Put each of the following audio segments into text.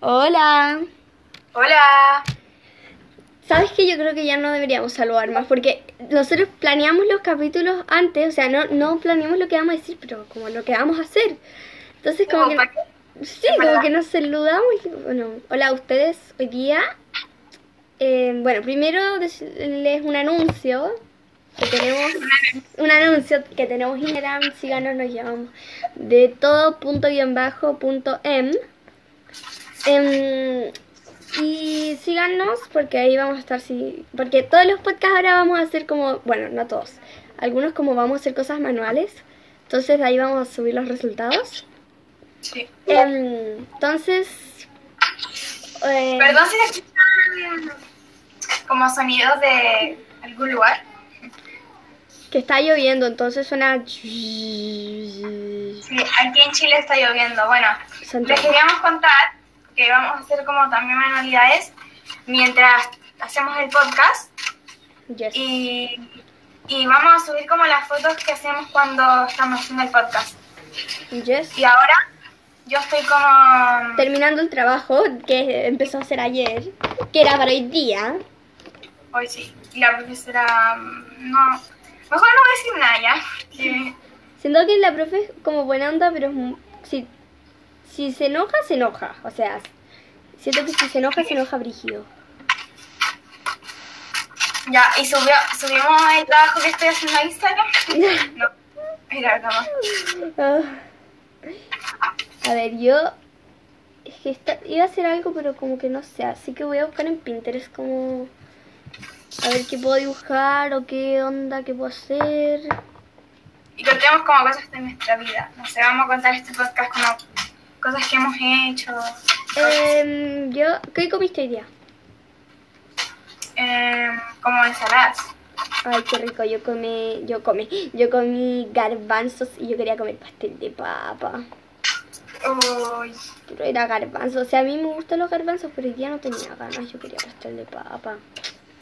Hola. Hola. ¿Sabes que yo creo que ya no deberíamos saludar más? Porque nosotros planeamos los capítulos antes, o sea, no, no planeamos lo que vamos a decir, pero como lo que vamos a hacer. Entonces, como Como que. Sí, como que nos saludamos y bueno, hola a ustedes hoy día. eh, bueno, primero decirles un anuncio que tenemos un anuncio que tenemos en Instagram, síganos, nos llamamos de todo punto guion bajo punto em. Em, y síganos porque ahí vamos a estar sí, porque todos los podcasts ahora vamos a hacer como, bueno, no todos, algunos como vamos a hacer cosas manuales. Entonces de ahí vamos a subir los resultados. Sí. Em, entonces, eh, Perdón si escuchan como sonidos de algún lugar. que está lloviendo, entonces suena... Sí, aquí en Chile está lloviendo. Bueno, Santiago. les queríamos contar que vamos a hacer como también manualidades mientras hacemos el podcast Yes. y, y vamos a subir como las fotos que hacemos cuando estamos haciendo el podcast. Yes. Y ahora yo estoy como... Terminando el trabajo que empezó a hacer ayer, que era para hoy día. Hoy sí. Y la profesora... mm, No... Mejor no voy a decir nada ya. porque- Siento que la profe es como buena onda, pero es mu- si, si se enoja, se enoja. O sea, siento que si se enoja, se enoja brígido. Ya, y subió, subimos el trabajo que estoy haciendo a Instagram. No, mira, no. Ah. A ver, yo es que esta- iba a hacer algo, pero como que no sé, así que voy a buscar en Pinterest como a ver qué puedo dibujar o qué onda, qué puedo hacer. Y contemos como cosas de nuestra vida. No sé, vamos a contar este podcast como cosas que hemos hecho. Em, yo, ¿qué comiste hoy día? eh, como ensaladas. Ay, qué rico, yo comí, yo comí, yo comí garbanzos y yo quería comer pastel de papa. Uy, Pero era garbanzo, o sea, a mí me gustan los garbanzos, pero hoy día no tenía ganas, yo quería pastel de papa.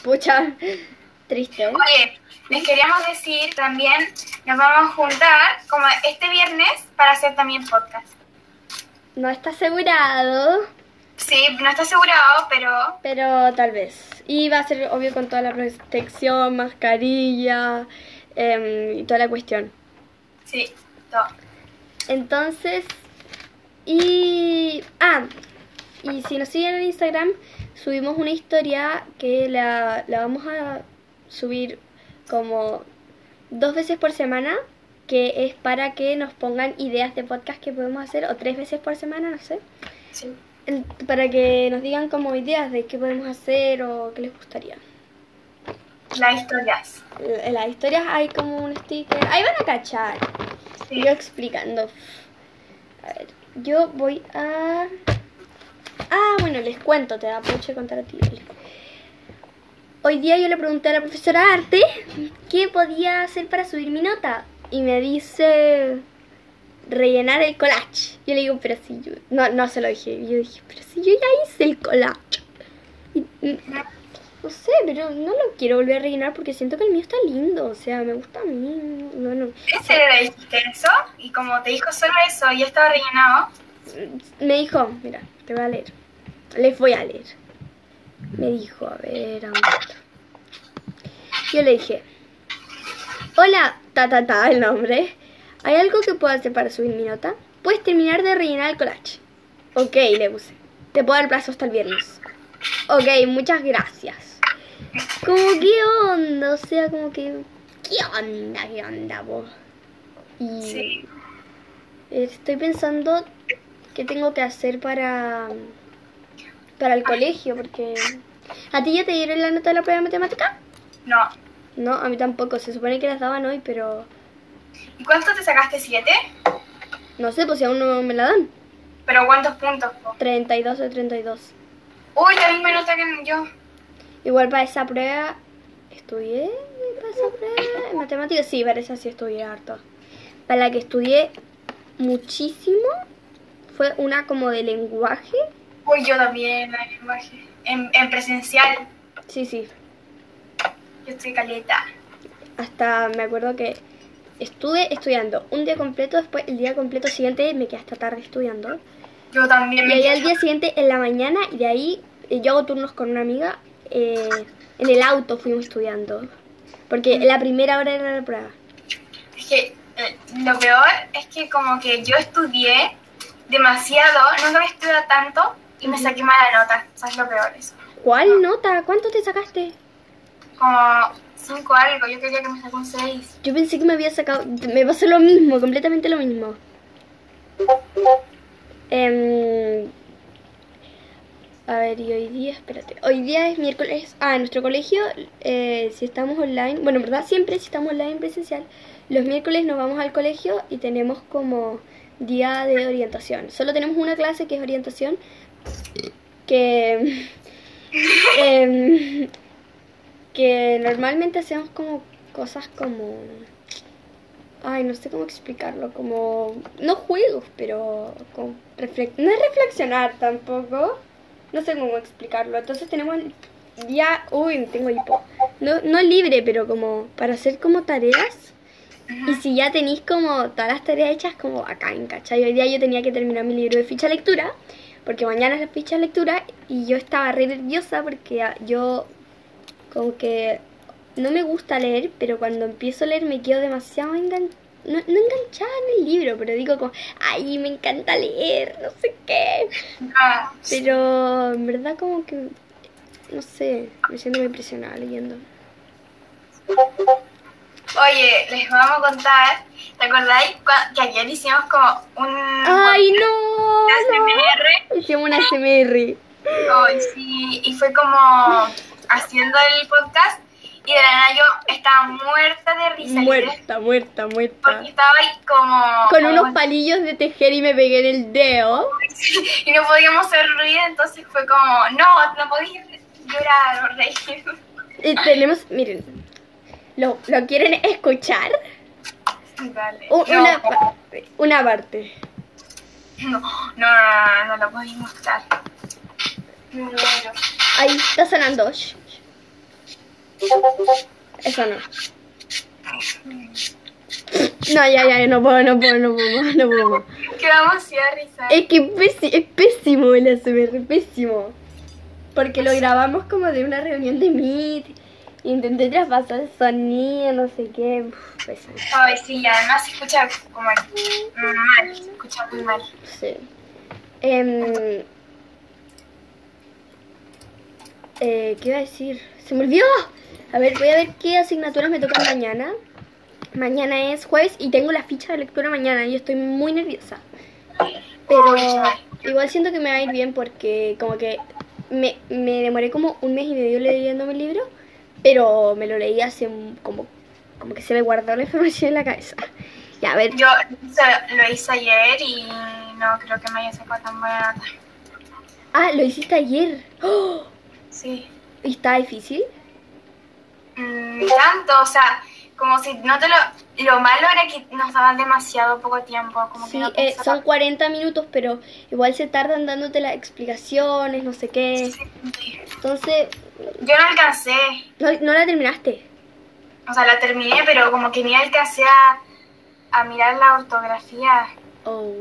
Pucha, triste, ¿eh? Oye, les queríamos decir también, nos vamos a juntar como este viernes para hacer también podcast. No está asegurado, Sí, no está asegurado, pero pero tal vez. Y va a ser obvio con toda la protección, mascarilla em, y toda la cuestión. sí, todo. Entonces, y... Ah, y si nos siguen en Instagram, subimos una historia que la, la vamos a subir como dos veces por semana, que es para que nos pongan ideas de podcast que podemos hacer, o tres veces por semana, no sé, Sí. el- para que nos digan como ideas de qué podemos hacer o qué les gustaría. Las historias. En las historias hay como un sticker, ahí van a cachar. Sí. Yo explicando. A ver, yo voy a... Ah, bueno, les cuento, te da mucho de contar a ti. Hoy día yo le pregunté a la profesora Arte qué podía hacer para subir mi nota. Y me dice rellenar el collage. Yo le digo, pero si yo... No, no se lo dije. Yo dije, pero si yo ya hice el collage. Y- y- no sé, pero no lo quiero volver a rellenar porque siento que el mío está lindo. O sea, me gusta a mí. Bueno, ¿En serio le dijiste eso? Y como te dijo solo eso y estaba rellenado, me dijo, mira, te voy a leer. Les voy a leer. Me dijo, a ver, ¿a dónde está? Yo le dije, hola, ta ta ta, el nombre. ¿Hay algo que pueda hacer para subir mi nota? Puedes terminar de rellenar el collage. Ok, le puse. Te puedo dar plazo hasta el viernes. Ok, muchas gracias. Como, ¿qué onda? O sea, como que, ¿qué onda? ¿Qué onda, vos? Y sí. Estoy pensando qué tengo que hacer para para el colegio, porque ¿a ti ya te dieron la nota de la prueba de matemática? No. No, a mí tampoco. Se supone que las daban hoy, pero ¿Y cuánto te sacaste? ¿Siete? no sé, pues si aún no me la dan. ¿Pero cuántos puntos? po? 32 de 32. Uy, la misma nota que yo. Igual para esa prueba estudié para esa prueba en matemáticas, sí, para esa sí estudié harto. Para la que estudié muchísimo fue una como de lenguaje. Uy, yo también, la lenguaje. En, en presencial, Sí, sí, yo estoy caleta. Hasta me acuerdo que estuve estudiando un día completo, después el día completo siguiente me quedé hasta tarde estudiando. Yo también Y me ahí al día siguiente en la mañana y de ahí eh, yo hago turnos con una amiga. eh, en el auto fuimos estudiando. Porque la primera hora era la prueba. Es que eh, lo peor es que como que yo estudié demasiado, nunca había estudiado tanto y me saqué mala nota. O sea, es lo peor eso. ¿Cuál nota? ¿Cuánto te sacaste? Como cinco algo, yo quería que me saque un 6. Yo pensé que me había sacado. Me pasó lo mismo, completamente lo mismo. Em, a ver, y hoy día, espérate. Hoy día es miércoles. Ah, en nuestro colegio, eh, si estamos online. Bueno, en verdad, siempre si estamos online presencial. Los miércoles nos vamos al colegio y tenemos como día de orientación. Solo tenemos una clase que es orientación. Que. em, que normalmente hacemos como cosas como ay no sé cómo explicarlo como no juegos pero como reflex- no es reflexionar tampoco no sé cómo explicarlo. Entonces tenemos día uy tengo hipo. No no libre pero como para hacer como tareas. Y si ya tenéis como todas las tareas hechas como acá en ¿cachai? Hoy día yo tenía que terminar mi libro de ficha lectura, porque mañana es la ficha lectura y yo estaba re nerviosa porque ah, yo como que no me gusta leer, pero cuando empiezo a leer me quedo demasiado engan no, no enganchada en el libro, pero digo como, ay, me encanta leer, no sé qué. No, Pero en verdad como que, no sé, me siento muy presionada leyendo. Oye, les vamos a contar, ¿te acordáis que ayer hicimos como un ¡Ay, no! ASMR? no! Hicimos una SMR. Ay, sí, y fue como haciendo el podcast y de la nada yo estaba muerta de risa. Muerta, muerta, muerta. Porque estaba ahí como... Con como- unos palillos de tejer y me pegué en el dedo. y no podíamos hacer ruido, entonces fue como, no, no podías llorar o reír. Y tenemos, miren, ¿lo, ¿lo quieren escuchar? Dale. U- no, Una, pa- una parte. no, no, no, no, no lo podéis mostrar. Me muero. Ahí está sonando. Eso no. No, ya, ya, no puedo, no puedo, no puedo, no puedo. Quedamos así de risa. Es que es, pési- es pésimo el ASMR, pésimo. Porque lo grabamos como de una reunión de Meet. Intenté traspasar el sonido, no sé qué. Uf, pésimo. Ay, sí, además se escucha como mal, se escucha muy mal. Sí. Em, eh, ¿Qué iba a decir? Se me olvidó. A ver, voy a ver qué asignaturas me tocan mañana. Mañana es jueves y tengo la ficha de lectura mañana y estoy muy nerviosa. Pero igual siento que me va a ir bien porque como que me, me demoré como un mes y medio leyéndome el libro, pero me lo leí hace como, como que se me guardó la información en la cabeza. Ya, a ver, Yo lo hice ayer y no creo que me haya sacado tan buena nota. Ah, lo hiciste ayer. ¡Oh! Sí. ¿Y está difícil? Mm, tanto, o sea, como si no te lo... Lo malo era que nos daban demasiado poco tiempo, como Sí, que no eh, son 40 minutos, pero igual se tardan dándote las explicaciones, no sé qué. Sí. Entonces, Yo no alcancé, no, no la terminaste. o sea, la terminé, pero como que ni alcancé a, a mirar la ortografía. Oh.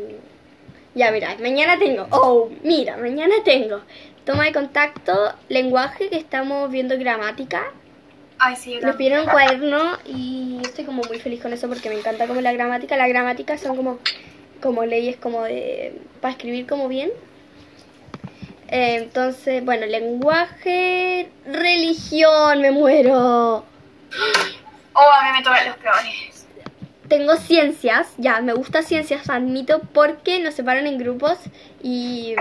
Ya, mira, mañana tengo. Oh, mira, mañana tengo. Toma de contacto, lenguaje, que estamos viendo gramática. Ay, sí, Nos pidieron un cuaderno y estoy como muy feliz con eso porque me encanta como la gramática. La gramática son como, como leyes como de... para escribir como bien. Eh, entonces, bueno, lenguaje, religión, me muero. Oh, a mí me tocan los peores. Tengo ciencias, ya, me gusta ciencias, admito, porque nos separan en grupos y,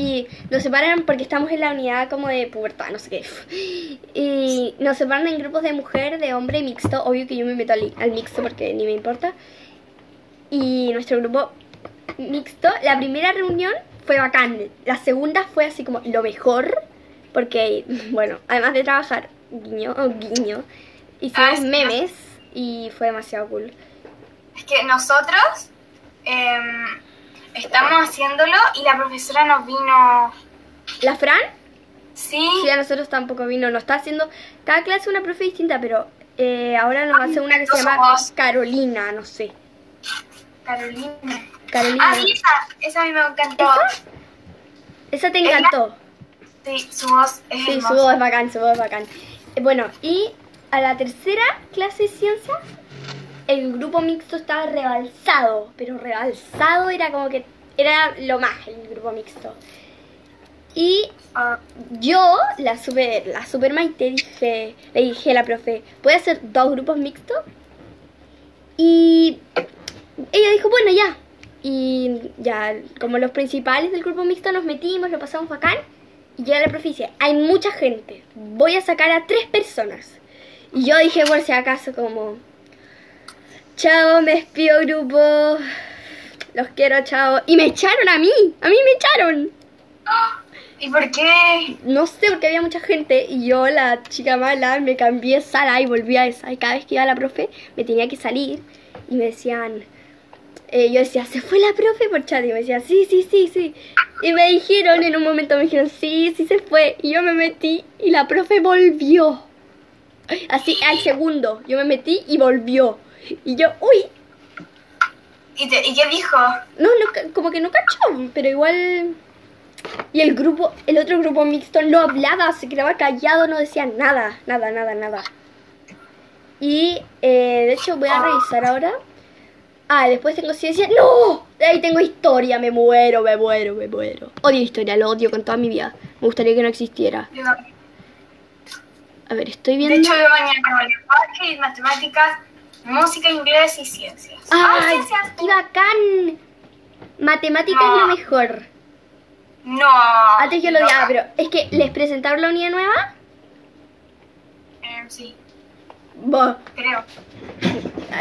y nos separan porque estamos en la unidad como de pubertad, no sé qué. Y nos separan en grupos de mujer, de hombre mixto. Obvio que yo me meto al, al mixto porque ni me importa. Y nuestro grupo mixto, la primera reunión fue bacán. La segunda fue así como lo mejor. Porque, bueno, además de trabajar, guiño, oh, guiño, hicimos Ah, memes y fue demasiado cool. Es que nosotros em, estamos haciéndolo y la profesora nos vino... ¿La Fran? Sí, Sí, a nosotros tampoco vino. Nos está haciendo cada clase una profe distinta, pero eh, ahora nos hace una que se llama Carolina, no sé. Carolina. Carolina. Ah, sí, esa, esa a mí me encantó. ¿Esa? Esa te encantó. Sí, su voz es Sí, su hermosa. voz es bacán, su voz es bacán. Eh, Bueno, y a la tercera clase de ciencias, el grupo mixto estaba rebalsado, pero rebalsado era como que era lo más el grupo mixto. Y Ah, yo, la super, la Maite, dije, le dije a la profe, ¿puede hacer dos grupos mixtos? Y ella dijo, bueno, ya. Y ya, como los principales del grupo mixto nos metimos, lo pasamos bacán. Y llega la profe y dice, hay mucha gente, voy a sacar a tres personas. Y yo dije, por si acaso, como, chao, me despido grupo, los quiero, chao. Y me echaron a mí, a mí me echaron. ¿Y por qué? No sé, porque había mucha gente y yo, la chica mala, me cambié de sala y volví a esa. Y cada vez que iba la profe, me tenía que salir y me decían, eh, yo decía, ¿se fue la profe por chat? Y me decían, sí, sí, sí, sí. Y me dijeron, en un momento me dijeron, sí, sí se fue. Y yo me metí y la profe volvió. Así, al segundo, yo me metí y volvió. Y yo, uy, ¿Y, te- ¿Y qué dijo? no, no, como que no cachó, pero igual. Y el grupo, el otro grupo mixto no hablaba, se quedaba callado, no decía nada, nada, nada, nada. Y eh, de hecho voy a revisar ahora. Ah, después tengo ciencia. ¡No! Ahí tengo historia, me muero, me muero, me muero. Odio historia, lo odio con toda mi vida. Me gustaría que no existiera. A ver, estoy De viendo. hecho, yo mañana lenguaje, matemáticas, música, inglés y ciencias. Ah, ¡Ay! ciencias. ¡Qué bacán! Matemática No. es lo mejor. No. Antes yo lo no. odiaba, pero es que les presentaron la unidad nueva. Eh, sí, Bah, creo.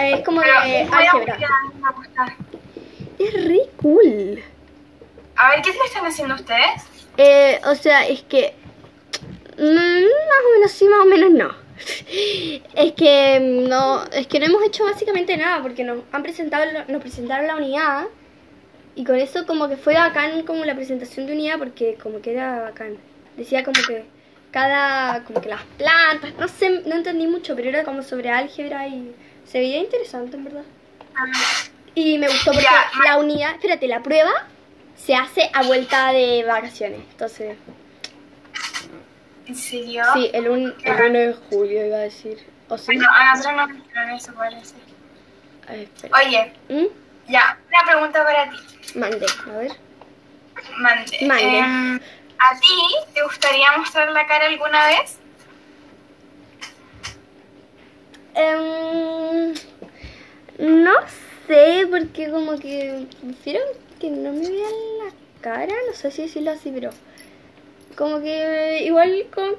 es como Pero de álgebra. Es re cool. A ver, ¿qué te están haciendo ustedes? Eh, o sea, es que. mm, más o menos sí, más o menos no. Es que mm, no, es que no hemos hecho básicamente nada porque nos han presentado, nos presentaron la unidad y con eso como que fue bacán como la presentación de unidad porque como que era bacán. Decía como que cada, como que las plantas, no sé, no entendí mucho, pero era como sobre álgebra y se veía interesante en verdad. Y me gustó porque la unidad, espérate, la prueba se hace a vuelta de vacaciones. Entonces, ¿En serio? sí, el, un, el 1 de julio iba a decir. O sí. Bueno, a nosotros no nos dijeron eso, parece. A ver, espera. Oye, ¿Mm? ya, una pregunta para ti. Mande, a ver. Mande. Mande. Em, ¿A ti te gustaría mostrar la cara alguna vez? Em, no sé, porque como que prefiero que no me vean la cara, no sé si decirlo así, pero como que igual con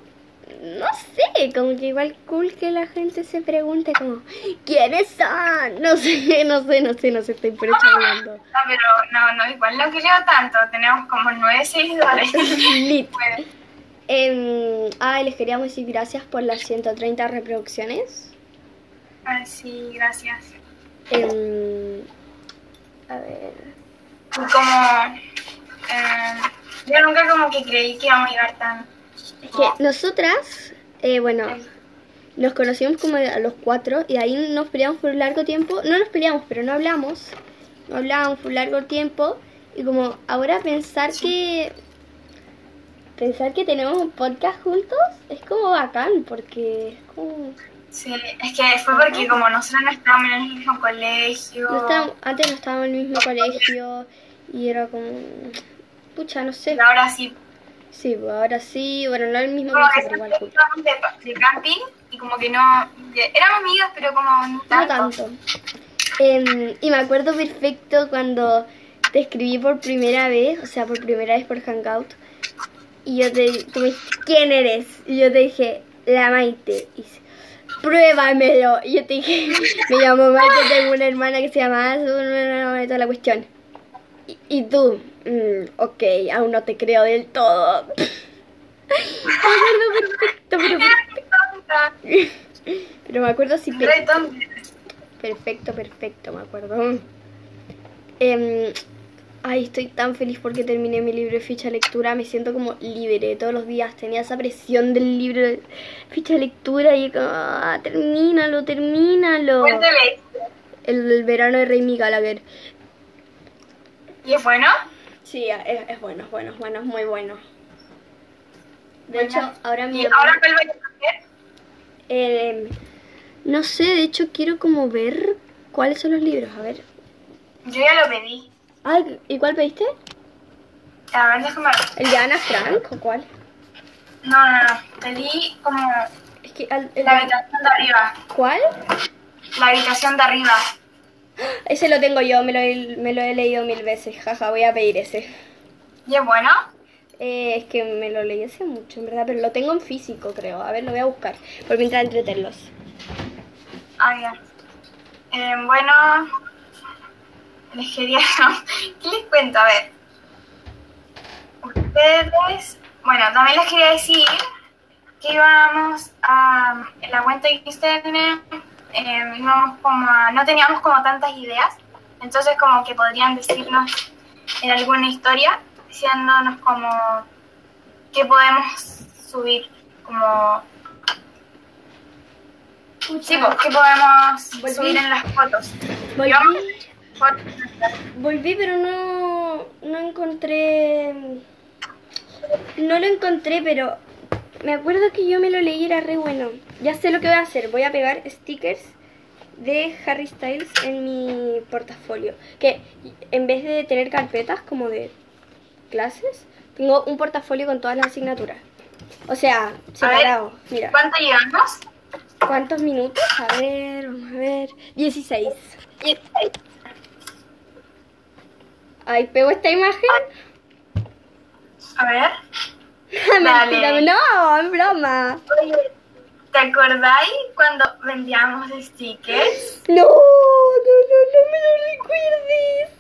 no sé, como que igual cool que la gente se pregunte como ¿quiénes son? No sé, no sé, no sé, no sé, estoy por hecho hablando. No, pero no, no, igual no creo tanto. Tenemos como nueve seguidores. Lit. Bueno, Em, ay, les queríamos decir gracias por las 130 reproducciones. ay, sí, gracias. Em, a ver. Y como... em, yo nunca como que creí que íbamos a llegar tan... Es que nosotras, eh, bueno, nos conocimos como a los cuatro y ahí nos peleamos por un largo tiempo. No nos peleamos, pero no hablamos. No hablábamos por un largo tiempo. Y como ahora pensar que... Pensar que tenemos un podcast juntos es como bacán porque es como... Sí, es que fue porque como nosotros no estábamos en el mismo colegio... No estábamos- antes no estábamos en el mismo colegio y era como... Pucha, no sé. Ahora sí. Sí, pues ahora sí, bueno, no el mismo Como que pero igual estábamos de, de camping y como que no... éramos amigas, pero como no No tanto. tanto. Em, y me acuerdo perfecto cuando te escribí por primera vez, o sea, por primera vez por Hangout. Y yo te tú me dijiste, ¿quién eres? Y yo te dije, la Maite. Y dice, pruébamelo. Y yo te dije, me llamo Maite, tengo una hermana que se llama Azu, y toda la cuestión. Y, tú, "Mm, ok, aún no te creo del todo. me acuerdo perfecto, pero, Qué pero me acuerdo tonta, perfecto. Perfecto, perfecto, me acuerdo. Em, ay, estoy tan feliz porque terminé mi libro de ficha de lectura. Me siento como libre todos los días. Tenía esa presión del libro de ficha de lectura y como, ah, termínalo, termínalo. El, el verano de Rey Gallagher. ¿Y es bueno? Sí, es, es bueno, es bueno, es bueno, es muy bueno. De Bueno. hecho, ahora mi ¿Y ahora cuál voy a hacer? eh, no sé, de hecho quiero como ver cuáles son los libros, a ver. Yo ya lo pedí. Ay, ¿y cuál pediste? A ver, déjame ver. ¿El de Ana Frank o cuál? No, no, no. Pedí como Es que al- el la habitación de arriba. ¿Cuál? La habitación de arriba. Ese lo tengo yo, me lo, he, me lo he leído mil veces, jaja, voy a pedir ese. ¿Y es bueno? Eh, es que me lo leí hace mucho, en verdad, pero lo tengo en físico, creo. A ver, lo voy a buscar, por mientras entretenerlos. Ah, ya. Eh, bueno, les quería... ¿Qué les cuento? A ver. Ustedes... Bueno, también les quería decir que íbamos a... En la cuenta de Instagram eh, íbamos como a- No teníamos como tantas ideas. Entonces como que podrían decirnos en alguna historia, diciéndonos como... ¿Qué podemos subir? Como... Sí, pues, ¿qué podemos Volví. subir en las fotos? Volví, fotos. volví, pero no, no encontré... No lo encontré, pero me acuerdo que yo me lo leí era re bueno. Ya sé lo que voy a hacer, voy a pegar stickers de Harry Styles en mi portafolio. Que en vez de tener carpetas como de clases, tengo un portafolio con todas las asignaturas. O sea, separado. Mira. ¿Cuánto llevamos? ¿Cuántos minutos? A ver, vamos a ver. 16. Ahí pego esta imagen. A ver. Mentira, no, es broma. Oye, ¿te acordáis cuando vendíamos stickers? No, no, no, no me lo recuerdes.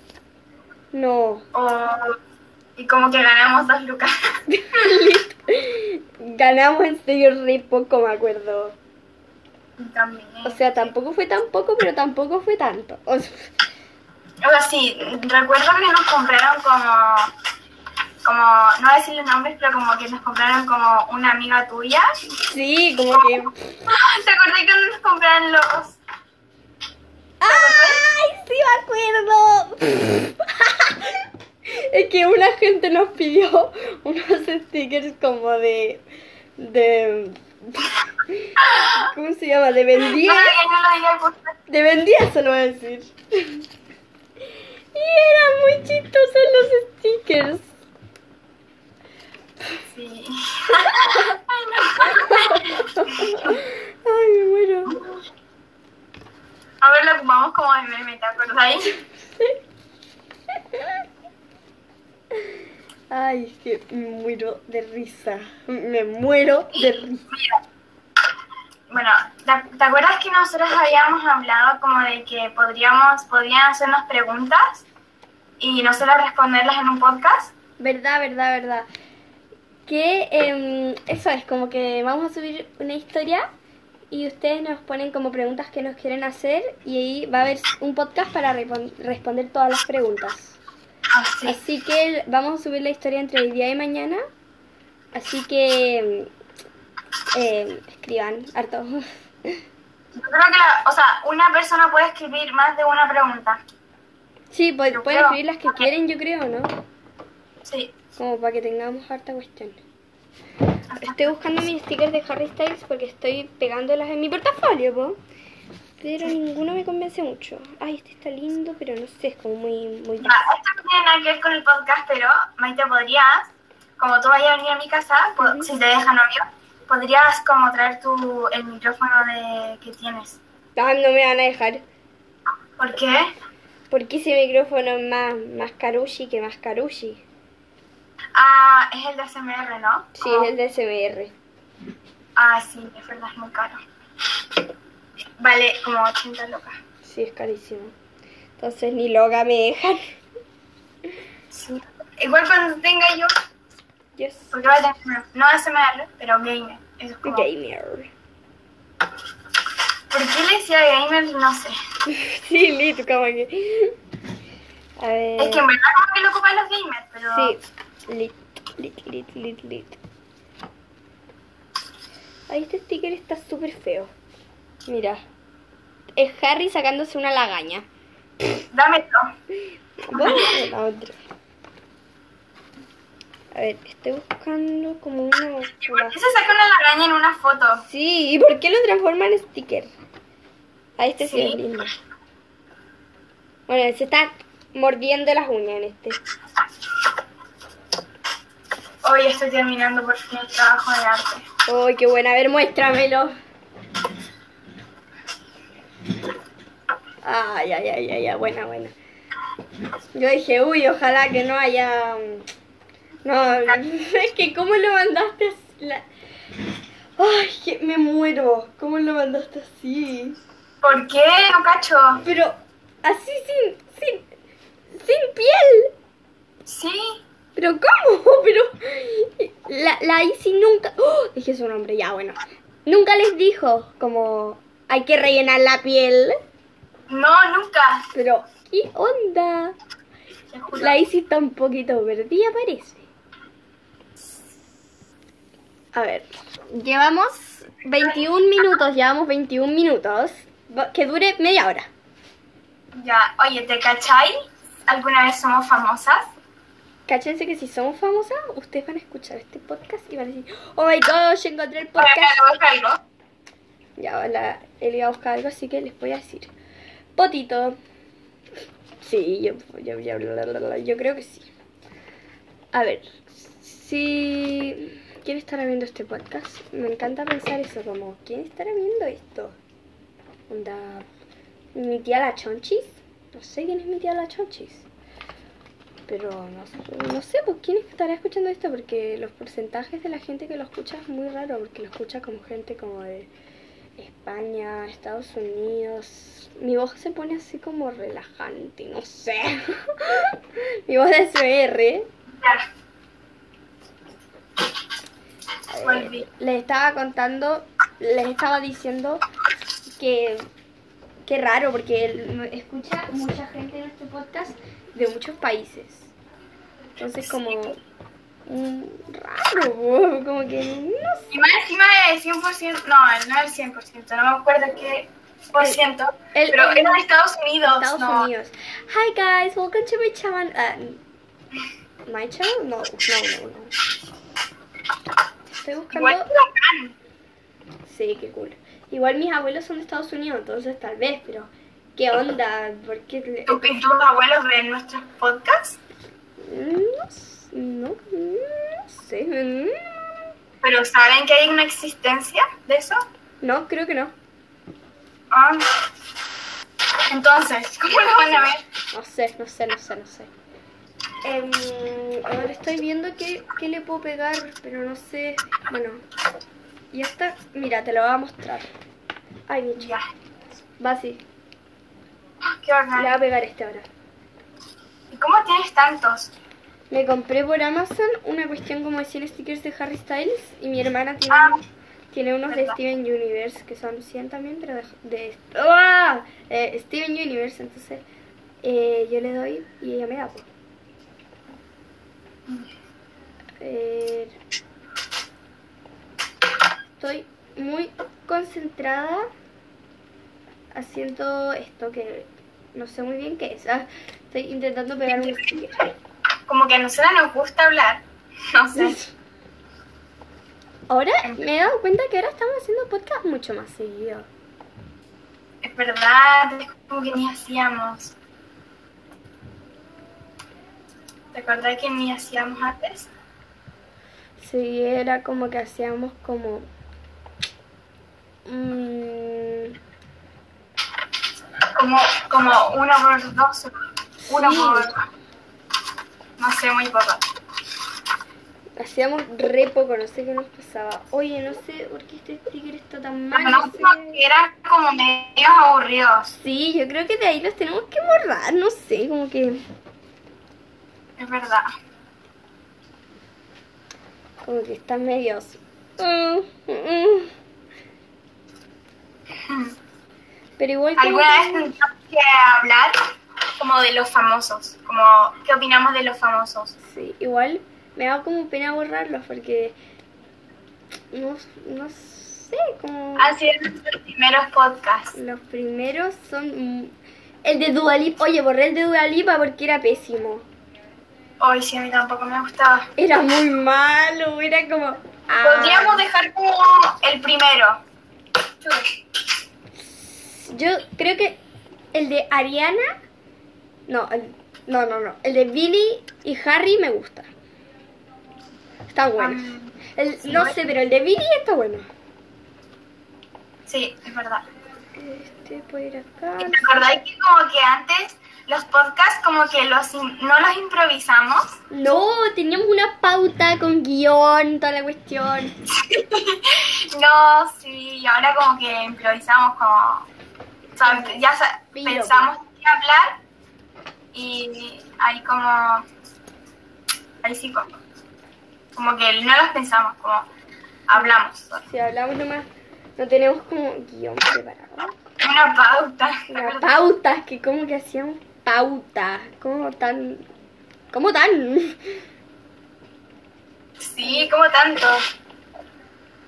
No. O, y como que ganamos dos lucas. Ganamos en serio re poco, me acuerdo. También. O sea, tampoco fue tan poco, pero tampoco fue tanto. O sea, O sea, sí, recuerdo que nos compraron como, como, no voy a decir los nombres, pero como que nos compraron como una amiga tuya. sí, como que... ¿Te acordás cuando nos compraron los... ¡Ay, sí me acuerdo! es que una gente nos pidió unos stickers como de... de... ¿Cómo se llama? De vendía. De vendía, se lo voy a decir. Y eran muy chistosos los stickers. Sí. Ay, me muero. A ver, lo ocupamos como de meme, ¿te acordáis? Ay, es que me muero de risa. Me muero de risa. Bueno, ¿te, acuerdas que nosotros habíamos hablado como de que podríamos, podrían hacernos preguntas y nosotros responderlas en un podcast? Verdad, verdad, verdad. Que em, eso es como que vamos a subir una historia y ustedes nos ponen como preguntas que nos quieren hacer y ahí va a haber un podcast para responder todas las preguntas. Así. Así que vamos a subir la historia entre el día y mañana. Así que eh, escriban harto. Yo creo que, la- o sea, una persona puede escribir más de una pregunta. Sí, pueden escribir las que quieren, yo creo, ¿no? Sí. Como para que tengamos harta cuestión. Estoy buscando mis stickers de Harry Styles porque estoy pegándolas en mi portafolio, po. Pero ninguno me convence mucho. Ay, este está lindo, pero no sé, es como muy... muy... Ya, esto no tiene nada que ver con el podcast, pero Maite, podrías, como tú vayas a venir a mi casa, po- si te dejan obvio, podrías como traer tu, el micrófono de, que tienes. Ah, no me van a dejar. ¿Por qué? Porque ese micrófono es más, más carushi que más carushi. Ah, es el de SMR, ¿no? Sí, es el de SMR. Ah, sí, es verdad, es muy caro. Vale, como 80 locas. Sí, es carísimo. Entonces ni loca me dejan. Sí. Igual cuando tenga yo, Yes. porque va a tener, no SMR, pero gamer. Eso es como, Gamer. ¿Por qué le decía gamer? No sé. Sí, lit, como que... A ver... Es que en verdad como que lo ocupan los gamers, pero... Sí, lit, lit, lit, lit, lit. Ay, este sticker está súper feo. Mira. Es Harry sacándose una lagaña. Dame esto. Bueno, la otra. A ver, estoy buscando como una... ¿Por una- qué se saca una lagaña en una foto? Sí, ¿y por qué lo transforma en sticker? A este sí, Sí. es lindo. Bueno, se está mordiendo las uñas en este. Hoy estoy terminando por fin el trabajo de arte. ¡Uy, qué buena! A ver, muéstramelo. Ay, ay, ay, ay, ay, buena, buena. Yo dije, uy, ojalá que no haya... mm, No, es que ¿cómo lo mandaste así? La- Ay, que me muero. ¿Cómo lo mandaste así? ¿Por qué? No cacho. Pero así sin, sin, sin piel. Sí. ¿Pero cómo? Pero la, la Isi nunca... ¡Oh! Dije su nombre, ya, bueno. Nunca les dijo como hay que rellenar la piel. No, nunca. Pero, ¿qué onda? La Isi está un poquito perdida, parece. A ver, llevamos 21 minutos, llevamos 21 minutos. Que dure media hora. Ya, oye, ¿te cachai? ¿Alguna vez somos famosas? Cáchense que si somos famosas, ustedes van a escuchar este podcast y van a decir, oh my gosh, encontré el podcast. algo. Ya, la, él iba a buscar algo, así que les voy a decir. Potito. Sí, yo, yo, yo, yo creo que sí. A ver, si... ¿Quién estará viendo este podcast? Me encanta pensar eso, como, ¿quién estará viendo esto? Onda, ¿mi tía la Chonchis? No sé quién es mi tía la Chonchis. Pero no, no sé, pues quién estará escuchando esto, porque los porcentajes de la gente que lo escucha es muy raro, porque lo escucha como gente como de España, Estados Unidos. Mi voz se pone así como relajante, no sé. Mi voz de SR. Les estaba contando, les estaba diciendo que qué raro, porque escucha mucha gente en este podcast de muchos países. Entonces como mm, raro, como que no sé. Y más encima de 100%, no, no el 100%, no me acuerdo qué por ciento, el- pero el- era de Estados Unidos, Estados no. Unidos. Hi guys, welcome to my channel. Uh, my channel? No, no, no, no. Estoy buscando. Igual que. Sí, qué cool. Igual mis abuelos son de Estados Unidos, entonces tal vez, pero ¿qué onda? ¿Por qué? le- ¿Tu- ¿Y tus abuelos ven nuestros podcasts? No, no, no sé. ¿Pero saben que hay una existencia de eso? No, creo que no. Ah. Entonces, ¿cómo lo van a ver? No sé, no sé, no sé, no sé. Em, ahora estoy viendo qué, qué le puedo pegar, pero no sé. Bueno, y esta, mira, te lo voy a mostrar. Ay, mi chica. Va así. Qué Le voy a pegar este ahora. ¿Y cómo tienes tantos? Me compré por Amazon una cuestión como de 100 stickers de Harry Styles y mi hermana tiene, Ah, tiene unos de. Steven Universe que son 100 también, pero de, de ¡Ah! Eh, Steven Universe, entonces eh, yo le doy y ella me da. pues. Eh, estoy muy concentrada haciendo esto que no sé muy bien qué es. Ah, estoy intentando pegar un sticker. Como que a nosotros nos gusta hablar. No sé. Ahora me he dado cuenta que ahora estamos haciendo podcast mucho más seguido. Es verdad, es como que ni hacíamos. ¿Te acordás que ni hacíamos antes? Sí, era como que hacíamos como... mm, Como, como uno por dos, uno Sí. por... No sé, muy poco. hacíamos re poco, no sé qué nos pasaba. Oye, no sé por qué este sticker está tan mal. No no, sé. eran como medios aburridos. Sí, yo creo que de ahí los tenemos que borrar, no sé, como que... Es verdad. Como que están medios... mm, mm. Pero igual ¿Alguna vez que- tendremos que hablar como de los famosos? Como, ¿qué opinamos de los famosos? Sí, igual me da como pena borrarlos porque no, no sé, como Han sido nuestros primeros podcasts. los primeros son el de Dualipa. Oye, borré el de Dualipa porque era pésimo. Hoy sí, a mí tampoco me gustaba. Era muy malo, era como... ah. Podríamos dejar como el primero. Yo creo que el de Ariana... No, el- no, no, no. El de Billy y Harry me gusta. Está bueno. Um, El- sí, no sé, pero el de Billy está bueno. Sí, es verdad. Este puede ir acá. ¿Y ¿Te acordáis que como que antes los podcasts como que los no los improvisamos? No, teníamos una pauta con guion, toda la cuestión. No, sí, y ahora como que improvisamos como... o sea, ya sa- pensamos en hablar y ahí como... Ahí sí como... Como que no los pensamos, como hablamos. Si hablamos nomás, no tenemos como guion preparado. Una pauta. ¿te Una pauta, que como que hacíamos pauta. ¿Cómo tan...? ¿Cómo tan? Sí, como tanto.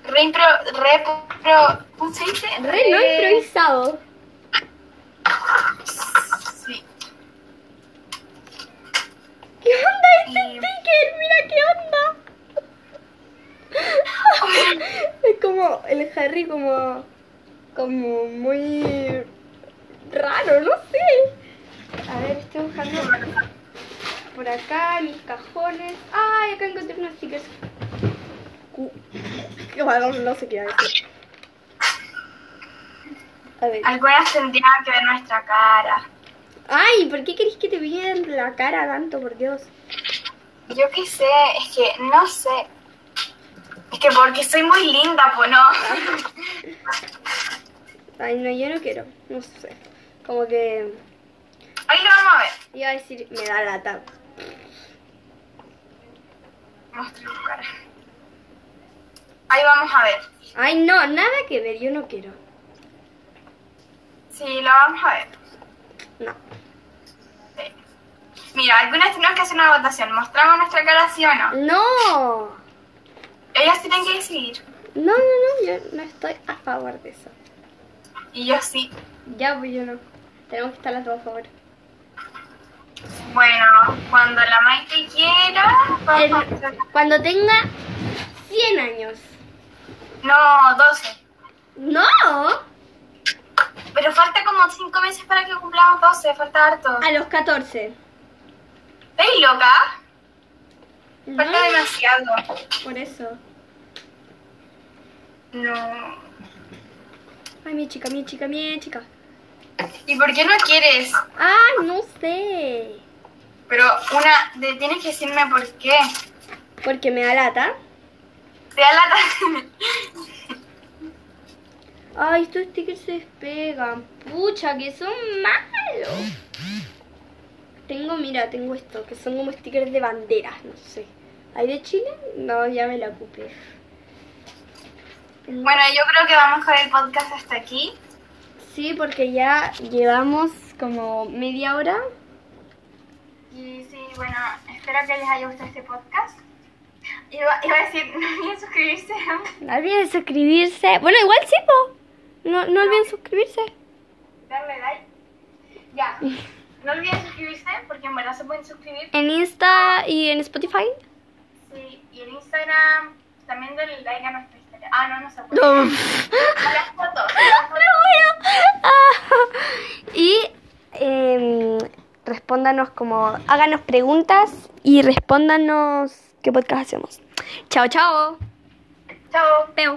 Re impro... Re... Pro, ¿Cómo se dice? Re no improvisado. Sí. ¿Qué onda este Y- sticker? Mira qué onda. es como el Harry como como muy raro, no sé. A ver, estoy buscando por acá mis cajones. Ay, acá encontré unos stickers. Bueno, no sé qué decir. A ver. Algunas tendrían que ver nuestra cara. Ay, ¿por qué querés que te vean la cara tanto, por Dios? Yo qué sé, es que no sé. Es que porque soy muy linda, pues no. Ay, no, yo no quiero, no sé. Como que Ahí lo vamos a ver. iba a decir, me da lata. Muestra tu cara. Ahí vamos a ver. Ay, no, nada que ver, yo no quiero. Sí, lo vamos a ver. No. Sí. Mira, algunas tenemos que hacer una votación. ¿Mostramos nuestra cara sí o no? No. Ellas tienen que decidir. No, no, no, yo no estoy a favor de eso. Y yo sí. Ya, pues yo no. Tenemos que estar las dos a favor. Bueno, cuando la Maite quiera, vamos a cuando tenga 100 años. No, 12. No. Pero falta como 5 meses para que cumplamos 12, falta harto. A los 14. ¿Estás loca? Falta No, demasiado. por eso. No. Ay, mi chica, mi chica, mi chica. ¿Y por qué no quieres? Ay, no sé. Pero una, de- tienes que decirme por qué. Porque me da lata. Te da la Ay, estos stickers se despegan. Pucha, que son malos. Tengo, mira, tengo esto, que son como stickers de banderas, no sé. ¿Hay de Chile? No, ya me la ocupé. Bueno, yo creo que vamos dejar el podcast hasta aquí. Sí, porque ya llevamos como media hora. Y sí, bueno, espero que les haya gustado este podcast. Iba, iba a decir, no olviden suscribirse. No olviden suscribirse. Bueno, igual sí, po. No, no olviden suscribirse. Darle like. Ya. No olviden suscribirse porque en verdad se pueden suscribir. En Insta y en Spotify. Sí, y en Instagram también denle like a nuestra historia. Ah, no, no se puede. No. A las fotos. a las fotos. Ah. Y em, respóndanos como, háganos preguntas y respóndanos qué podcast hacemos. Chao, chao. Chao. Peo.